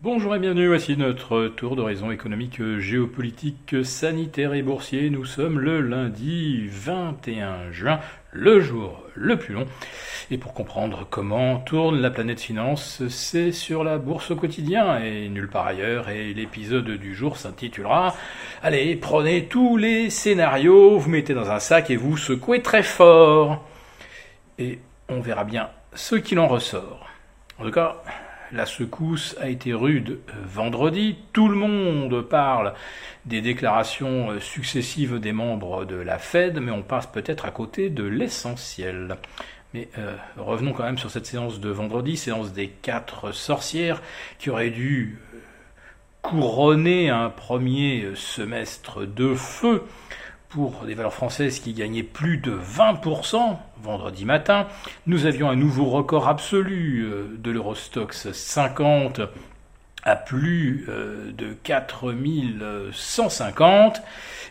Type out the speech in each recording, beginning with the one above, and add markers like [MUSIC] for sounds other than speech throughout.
Bonjour et bienvenue, voici notre tour d'horizon économique, géopolitique, sanitaire et boursier. Nous sommes le lundi 21 juin, le jour le plus long. Et pour comprendre comment tourne la planète finance, c'est sur la bourse au quotidien et nulle part ailleurs. Et l'épisode du jour s'intitulera Allez, prenez tous les scénarios, vous mettez dans un sac et vous secouez très fort. Et on verra bien ce qu'il en ressort. En tout cas, la secousse a été rude euh, vendredi. Tout le monde parle des déclarations euh, successives des membres de la Fed, mais on passe peut-être à côté de l'essentiel. Mais euh, revenons quand même sur cette séance de vendredi, séance des quatre sorcières, qui aurait dû couronner un premier semestre de feu pour des valeurs françaises qui gagnaient plus de 20% vendredi matin. Nous avions un nouveau record absolu euh, de l'Eurostox 50 à plus euh, de 4150.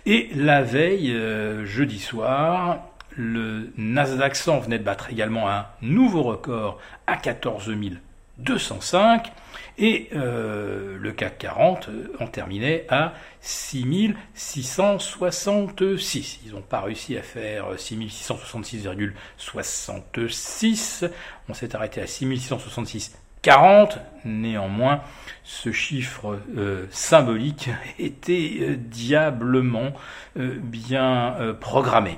Et la veille, euh, jeudi soir, le Nasdaq 100 venait de battre également un nouveau record à 14 205 et euh, le CAC 40 euh, en terminait à 6666. Ils n'ont pas réussi à faire 6666,66. On s'est arrêté à 6666,40. Néanmoins, ce chiffre euh, symbolique [LAUGHS] était diablement bien programmé.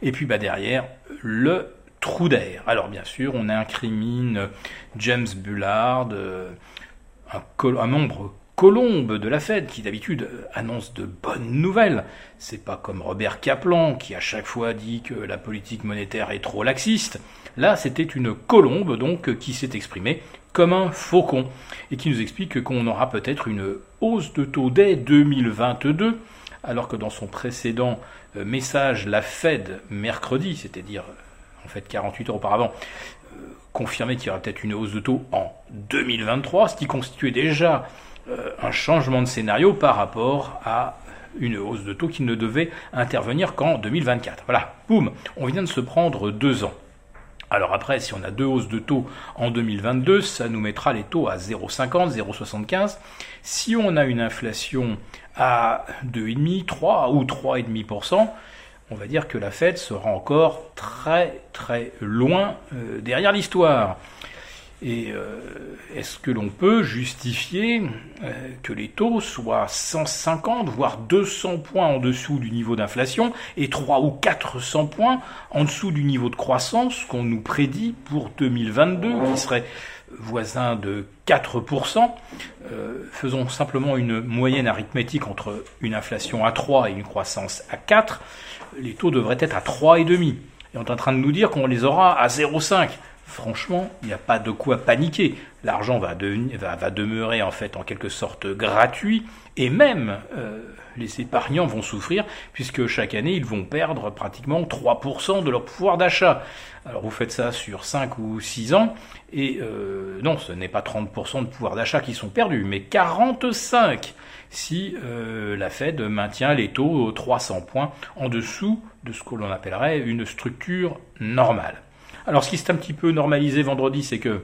Et puis bah, derrière, le trou d'air. Alors bien sûr, on incrimine James Bullard, euh, un, membre colombe de la Fed qui d'habitude annonce de bonnes nouvelles. C'est pas comme Robert Kaplan qui à chaque fois dit que la politique monétaire est trop laxiste. Là, c'était une colombe donc qui s'est exprimée comme un faucon et qui nous explique qu'on aura peut-être une hausse de taux dès 2022 alors que dans son précédent euh, message, la Fed mercredi, c'est-à-dire en fait 48 heures auparavant, euh, confirmait qu'il y aurait peut-être une hausse de taux en 2023, ce qui constituait déjà euh, un changement de scénario par rapport à une hausse de taux qui ne devait intervenir qu'en 2024. Voilà, boum, on vient de se prendre deux ans. Alors après, si on a deux hausses de taux en 2022, ça nous mettra les taux à 0,50, 0,75. Si on a une inflation à 2,5, 3 ou 3,5%, on va dire que la Fed sera encore très très loin euh, derrière l'histoire. Et euh, est-ce que l'on peut justifier euh, que les taux soient 150 voire 200 points en dessous du niveau d'inflation et 3 ou 400 points en dessous du niveau de croissance qu'on nous prédit pour 2022 qui serait voisin de 4%. faisons simplement une moyenne arithmétique entre une inflation à 3 et une croissance à 4 les taux devraient être à 3,5. Et on est en train de nous dire qu'on les aura à 0,5. Franchement, il n'y a pas de quoi paniquer. L'argent va, demeurer en fait en quelque sorte gratuit et même euh, les épargnants vont souffrir puisque chaque année ils vont perdre pratiquement 3% de leur pouvoir d'achat. Alors vous faites ça sur 5 ou 6 ans et euh, non, ce n'est pas 30% de pouvoir d'achat qui sont perdus, mais 45% si euh, la Fed maintient les taux 300 points en dessous de ce que l'on appellerait une structure normale. Alors ce qui s'est un petit peu normalisé vendredi, c'est que,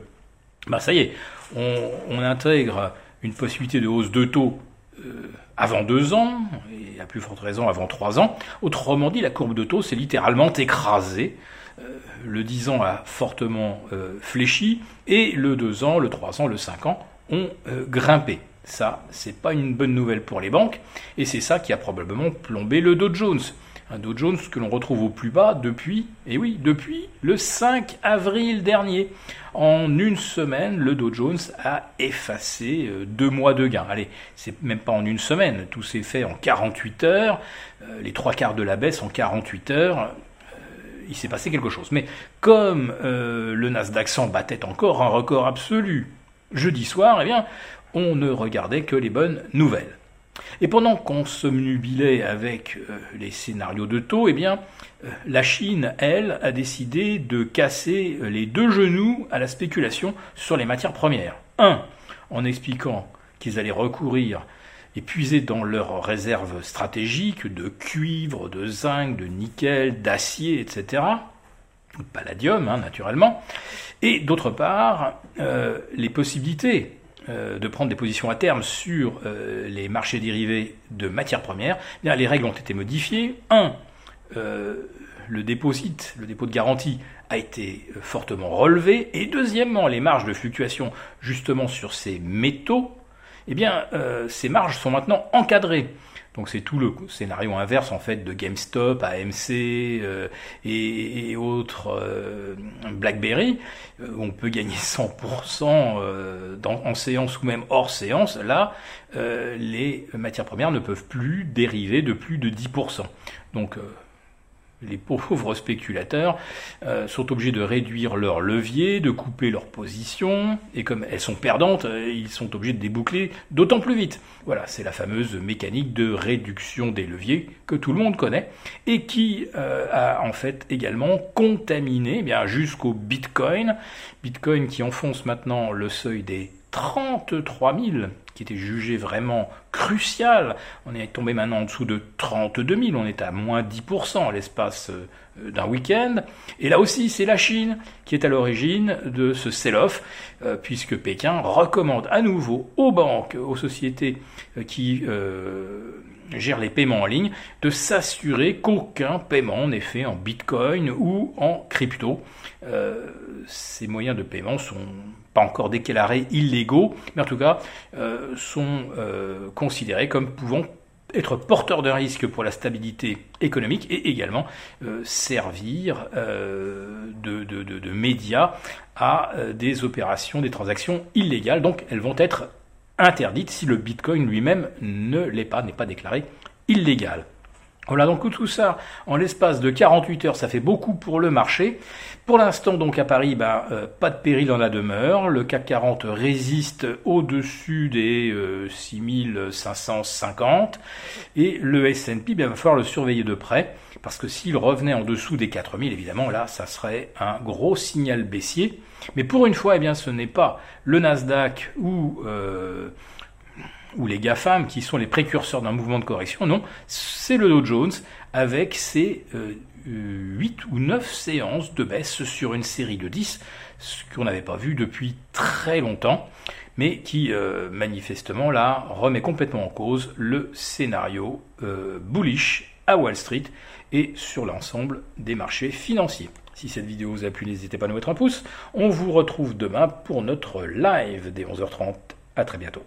bah ça y est, on, intègre une possibilité de hausse de taux euh, avant deux ans, et à plus forte raison avant trois ans. Autrement dit, la courbe de taux s'est littéralement écrasée. Euh, le 10 ans a fortement fléchi, et le 2 ans, le 3 ans, le 5 ans ont grimpé. Ça, c'est pas une bonne nouvelle pour les banques, et c'est ça qui a probablement plombé le Dow Jones. Un Dow Jones que l'on retrouve au plus bas depuis, et oui, depuis le 5 avril dernier. En une semaine, le Dow Jones a effacé euh, deux mois de gains. Allez, c'est même pas en une semaine, tout s'est fait en 48 heures, euh, les trois quarts de la baisse en 48 heures euh, il s'est passé quelque chose. Mais comme le Nasdaq 100 battait encore un record absolu jeudi soir, eh bien, on ne regardait que les bonnes nouvelles. Et pendant qu'on se nubilait avec euh, les scénarios de taux, eh bien, euh, la Chine, elle, a décidé de casser euh, les deux genoux à la spéculation sur les matières premières. Un, en expliquant qu'ils allaient recourir et puiser dans leurs réserves stratégiques de cuivre, de zinc, de nickel, d'acier, etc., de palladium, hein, naturellement, et d'autre part, les possibilités de prendre des positions à terme sur les marchés dérivés de matières premières, eh les règles ont été modifiées. Un, le dépôt le dépôt de garantie, a été fortement relevé. Et deuxièmement, les marges de fluctuation justement sur ces métaux, eh bien, euh, ces marges sont maintenant encadrées. Donc c'est tout le scénario inverse en fait de GameStop, AMC euh, et, autres euh, BlackBerry. on peut gagner 100% en séance ou même hors séance. Là, les matières premières ne peuvent plus dériver de plus de 10%. Donc les pauvres [LAUGHS] spéculateurs euh, sont obligés de réduire leur levier, de couper leur position, et comme elles sont perdantes, euh, ils sont obligés de déboucler d'autant plus vite. Voilà, c'est la fameuse mécanique de réduction des leviers que tout le monde connaît, et qui euh, a en fait également contaminé eh bien jusqu'au Bitcoin, Bitcoin qui enfonce maintenant le seuil des 33 000, qui était jugé vraiment crucial. On est tombé maintenant en dessous de 32 000, on est à moins 10% à l'espace euh, d'un week-end. Et là aussi, c'est la Chine qui est à l'origine de ce sell-off, euh, puisque Pékin recommande à nouveau aux banques, aux sociétés euh, qui gèrent les paiements en ligne, de s'assurer qu'aucun paiement n'est fait en Bitcoin ou en crypto. ces moyens de paiement sont pas encore déclarés illégaux, mais en tout cas euh, sont euh, considérés comme pouvant être porteurs de risque pour la stabilité économique et également euh, servir de, de, de, médias à des opérations, des transactions illégales. Donc elles vont être interdites si le Bitcoin lui-même ne l'est pas, n'est pas déclaré illégal. Voilà donc tout ça en l'espace de 48 heures, ça fait beaucoup pour le marché. Pour l'instant donc à Paris, ben, euh, pas de péril en la demeure. Le CAC 40 résiste au-dessus des 6550 euh, et le S&P, ben, il va falloir le surveiller de près parce que s'il revenait en dessous des 4000, évidemment là, ça serait un gros signal baissier. Mais pour une fois, eh bien, ce n'est pas le Nasdaq ou euh, ou les GAFAM qui sont les précurseurs d'un mouvement de correction. Non, c'est le Dow Jones avec ses 8 euh, ou 9 séances de baisse sur une série de 10, ce qu'on n'avait pas vu depuis très longtemps, mais qui euh, manifestement là remet complètement en cause le scénario euh, bullish à Wall Street et sur l'ensemble des marchés financiers. Si cette vidéo vous a plu, n'hésitez pas à nous mettre un pouce. On vous retrouve demain pour notre live des 11h30. À très bientôt.